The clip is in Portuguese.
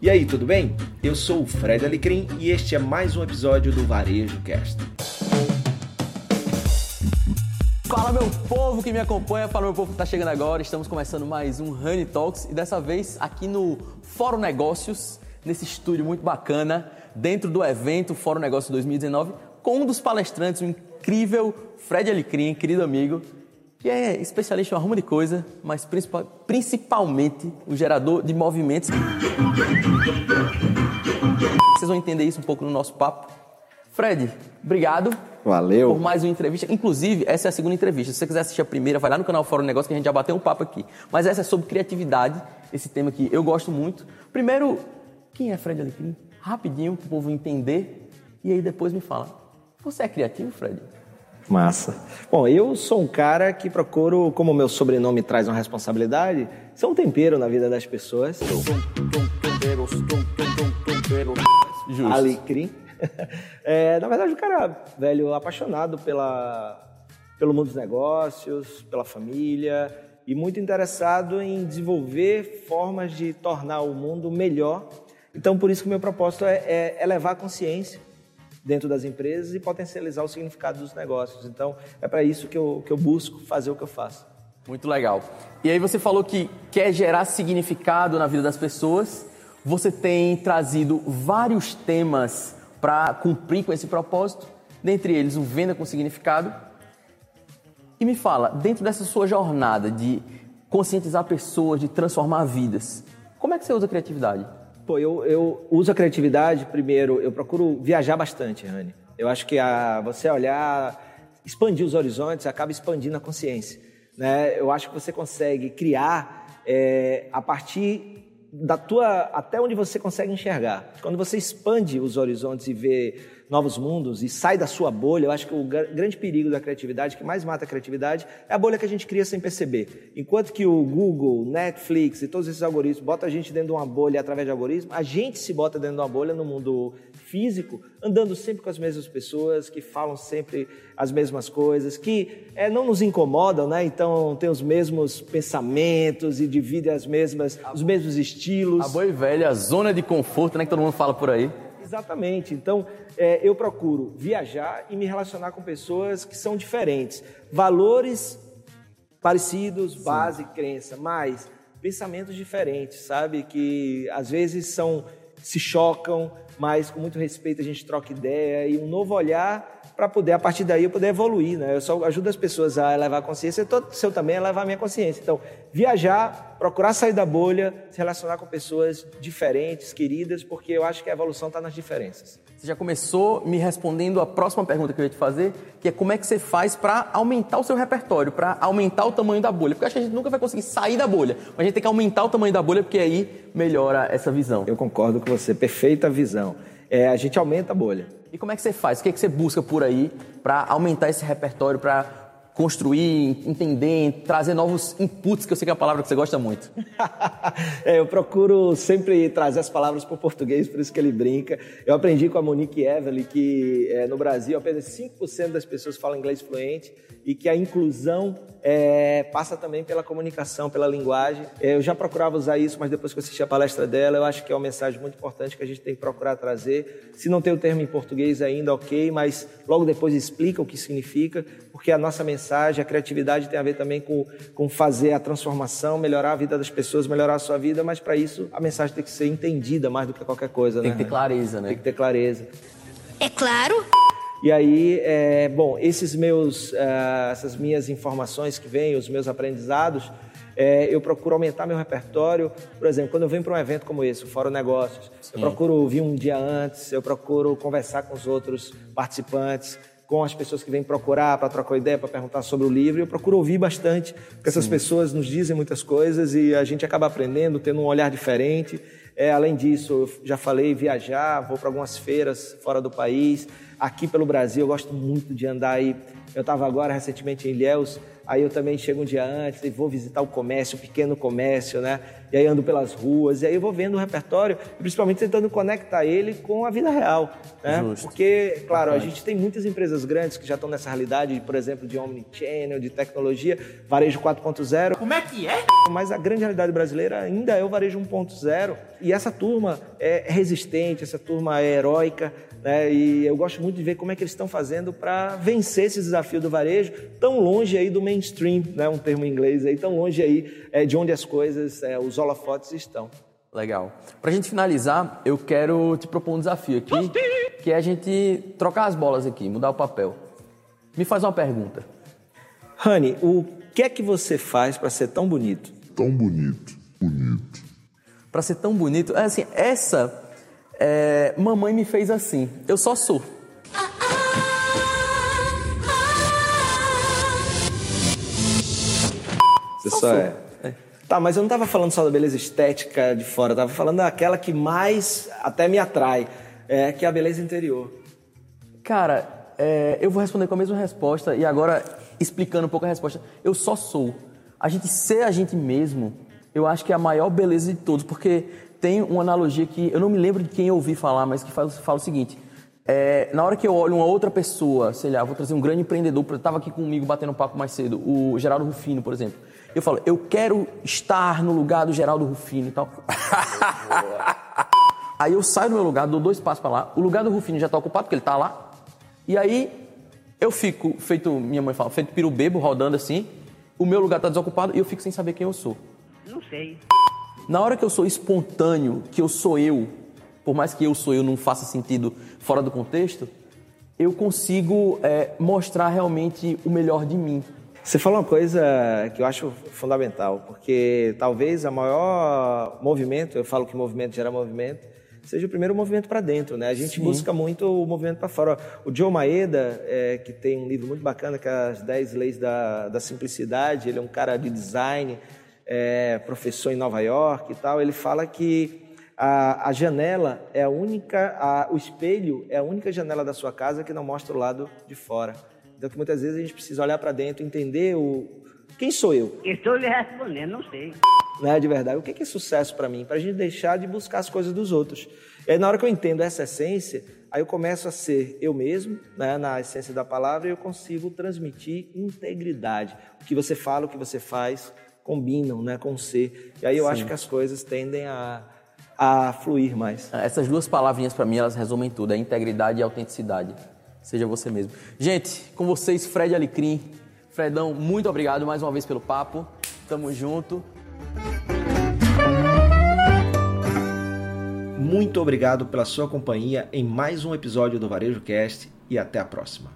E aí, tudo bem? Eu sou o Fred Alecrim e este é mais um episódio do Varejo Cast. Fala meu povo que me acompanha, fala meu povo que está chegando agora. Estamos começando mais um Honey Talks e dessa vez aqui no Fórum Negócios, nesse estúdio muito bacana, dentro do evento Fórum Negócios 2019, com um dos palestrantes, o incrível Fred Alecrim, querido amigo, que é especialista em uma ruma de coisa, mas principal, principalmente o gerador de movimentos. Vocês vão entender isso um pouco no nosso papo. Fred, obrigado. Valeu. Por mais uma entrevista. Inclusive, essa é a segunda entrevista. Se você quiser assistir a primeira, vai lá no canal Fórum Negócio que a gente já bateu um papo aqui. Mas essa é sobre criatividade, esse tema que eu gosto muito. Primeiro, quem é Fred Alecrim? Rapidinho, para o povo entender. E aí depois me fala, você é criativo, Fred? Massa. Bom, eu sou um cara que procuro, como meu sobrenome traz uma responsabilidade, ser um tempero na vida das pessoas. Justo. Alecrim. É, na verdade, o cara, velho, apaixonado pela, pelo mundo dos negócios, pela família e muito interessado em desenvolver formas de tornar o mundo melhor. Então, por isso que o meu propósito é, é elevar a consciência dentro das empresas e potencializar o significado dos negócios. Então, é para isso que eu, que eu busco fazer o que eu faço. Muito legal. E aí você falou que quer gerar significado na vida das pessoas. Você tem trazido vários temas para cumprir com esse propósito, dentre eles o Venda com Significado. E me fala, dentro dessa sua jornada de conscientizar pessoas, de transformar vidas, como é que você usa a criatividade? Pô, eu, eu uso a criatividade, primeiro, eu procuro viajar bastante, Rani. Eu acho que a, você olhar, expandir os horizontes, acaba expandindo a consciência. Né? Eu acho que você consegue criar é, a partir da tua até onde você consegue enxergar. Quando você expande os horizontes e vê novos mundos e sai da sua bolha, eu acho que o grande perigo da criatividade, que mais mata a criatividade, é a bolha que a gente cria sem perceber. Enquanto que o Google, Netflix e todos esses algoritmos botam a gente dentro de uma bolha através de algoritmos, a gente se bota dentro de uma bolha no mundo físico, andando sempre com as mesmas pessoas, que falam sempre as mesmas coisas, que é, não nos incomodam, né? Então tem os mesmos pensamentos e dividem as mesmas, os mesmos estilos. A boa e velha zona de conforto, né? Que todo mundo fala por aí. Exatamente. Então, é, eu procuro viajar e me relacionar com pessoas que são diferentes. Valores parecidos, Sim. base, crença, mas pensamentos diferentes, sabe? Que às vezes são se chocam, mas com muito respeito a gente troca ideia e um novo olhar para poder, a partir daí, eu poder evoluir, né? Eu só ajudo as pessoas a elevar a consciência, eu tô, seu também a elevar a minha consciência. Então, viajar, procurar sair da bolha, se relacionar com pessoas diferentes, queridas, porque eu acho que a evolução está nas diferenças. Você já começou me respondendo a próxima pergunta que eu ia te fazer, que é como é que você faz para aumentar o seu repertório, para aumentar o tamanho da bolha? Porque eu acho que a gente nunca vai conseguir sair da bolha, mas a gente tem que aumentar o tamanho da bolha, porque aí melhora essa visão. Eu concordo com você, perfeita visão. É, a gente aumenta a bolha. E como é que você faz? O que, é que você busca por aí para aumentar esse repertório, para construir, entender, trazer novos inputs, que eu sei que é a palavra que você gosta muito. é, eu procuro sempre trazer as palavras para o português, por isso que ele brinca. Eu aprendi com a Monique Everly que é, no Brasil apenas 5% das pessoas falam inglês fluente e que a inclusão é, passa também pela comunicação, pela linguagem. É, eu já procurava usar isso, mas depois que eu assisti a palestra dela, eu acho que é uma mensagem muito importante que a gente tem que procurar trazer. Se não tem o termo em português ainda, ok, mas logo depois explica o que significa, porque a nossa mensagem, a criatividade tem a ver também com, com fazer a transformação, melhorar a vida das pessoas, melhorar a sua vida, mas para isso a mensagem tem que ser entendida mais do que qualquer coisa. Tem né? que ter clareza, né? Tem que ter clareza. É claro. E aí, é, bom, esses meus, uh, essas minhas informações que vêm, os meus aprendizados, é, eu procuro aumentar meu repertório. Por exemplo, quando eu venho para um evento como esse, o Fórum Negócios, Sim. eu procuro vir um dia antes, eu procuro conversar com os outros participantes, com as pessoas que vêm procurar para trocar ideia, para perguntar sobre o livro. Eu procuro ouvir bastante, porque essas pessoas nos dizem muitas coisas e a gente acaba aprendendo, tendo um olhar diferente. É, além disso, eu já falei, viajar, vou para algumas feiras fora do país, aqui pelo Brasil. Eu gosto muito de andar aí. Eu estava agora recentemente em Ilhéus, aí eu também chego um dia antes e vou visitar o comércio, o pequeno comércio, né? E aí ando pelas ruas, e aí eu vou vendo o repertório, principalmente tentando conectar ele com a vida real, né? Justo. Porque, claro, a gente tem muitas empresas grandes que já estão nessa realidade, por exemplo, de omnichannel, de tecnologia, varejo 4.0. Como é que é? Mas a grande realidade brasileira ainda é o varejo 1.0, e essa turma é resistente, essa turma é heróica, né? E eu gosto muito de ver como é que eles estão fazendo para vencer esse desafio do varejo, tão longe aí do mainstream, né? um termo em inglês aí, tão longe aí é, de onde as coisas, é, os holofotes estão. Legal. Para a gente finalizar, eu quero te propor um desafio aqui, que é a gente trocar as bolas aqui, mudar o papel. Me faz uma pergunta. Rani, o que é que você faz para ser tão bonito? Tão bonito, bonito. Para ser tão bonito, é assim, essa é, mamãe me fez assim. Eu só sou. Você só, só é. é. Tá, mas eu não estava falando só da beleza estética de fora, eu tava falando daquela que mais até me atrai, é, que é a beleza interior. Cara, é, eu vou responder com a mesma resposta e agora explicando um pouco a resposta. Eu só sou. A gente ser a gente mesmo, eu acho que é a maior beleza de todos, porque tem uma analogia que eu não me lembro de quem eu ouvi falar, mas que fala, fala o seguinte: é, na hora que eu olho uma outra pessoa, sei lá, vou trazer um grande empreendedor, estava aqui comigo batendo um papo mais cedo, o Geraldo Rufino, por exemplo. Eu falo, eu quero estar no lugar do Geraldo Rufino e tal. aí eu saio do meu lugar, dou dois passos para lá, o lugar do Rufino já está ocupado, porque ele está lá. E aí eu fico, feito, minha mãe fala, feito pirubebo, rodando assim, o meu lugar está desocupado e eu fico sem saber quem eu sou. Não sei. Na hora que eu sou espontâneo, que eu sou eu, por mais que eu sou eu não faça sentido fora do contexto, eu consigo é, mostrar realmente o melhor de mim. Você falou uma coisa que eu acho fundamental, porque talvez a maior movimento, eu falo que movimento gera movimento, seja o primeiro movimento para dentro, né? A gente Sim. busca muito o movimento para fora. O Joe Maeda, é, que tem um livro muito bacana, que é As 10 Leis da, da Simplicidade, ele é um cara de design, é, professor em Nova York e tal, ele fala que a, a janela é a única, a, o espelho é a única janela da sua casa que não mostra o lado de fora. Então, que muitas vezes a gente precisa olhar para dentro, entender o quem sou eu. Estou lhe respondendo, não sei. Né, de verdade, o que é sucesso para mim? Para a gente deixar de buscar as coisas dos outros. E aí, na hora que eu entendo essa essência, aí eu começo a ser eu mesmo, né, na essência da palavra, e eu consigo transmitir integridade. O que você fala, o que você faz, combinam né, com ser. E aí eu Sim. acho que as coisas tendem a, a fluir mais. Essas duas palavrinhas, para mim, elas resumem tudo: é integridade e autenticidade. Seja você mesmo. Gente, com vocês, Fred Alecrim. Fredão, muito obrigado mais uma vez pelo papo. Tamo junto. Muito obrigado pela sua companhia em mais um episódio do Varejo Cast e até a próxima.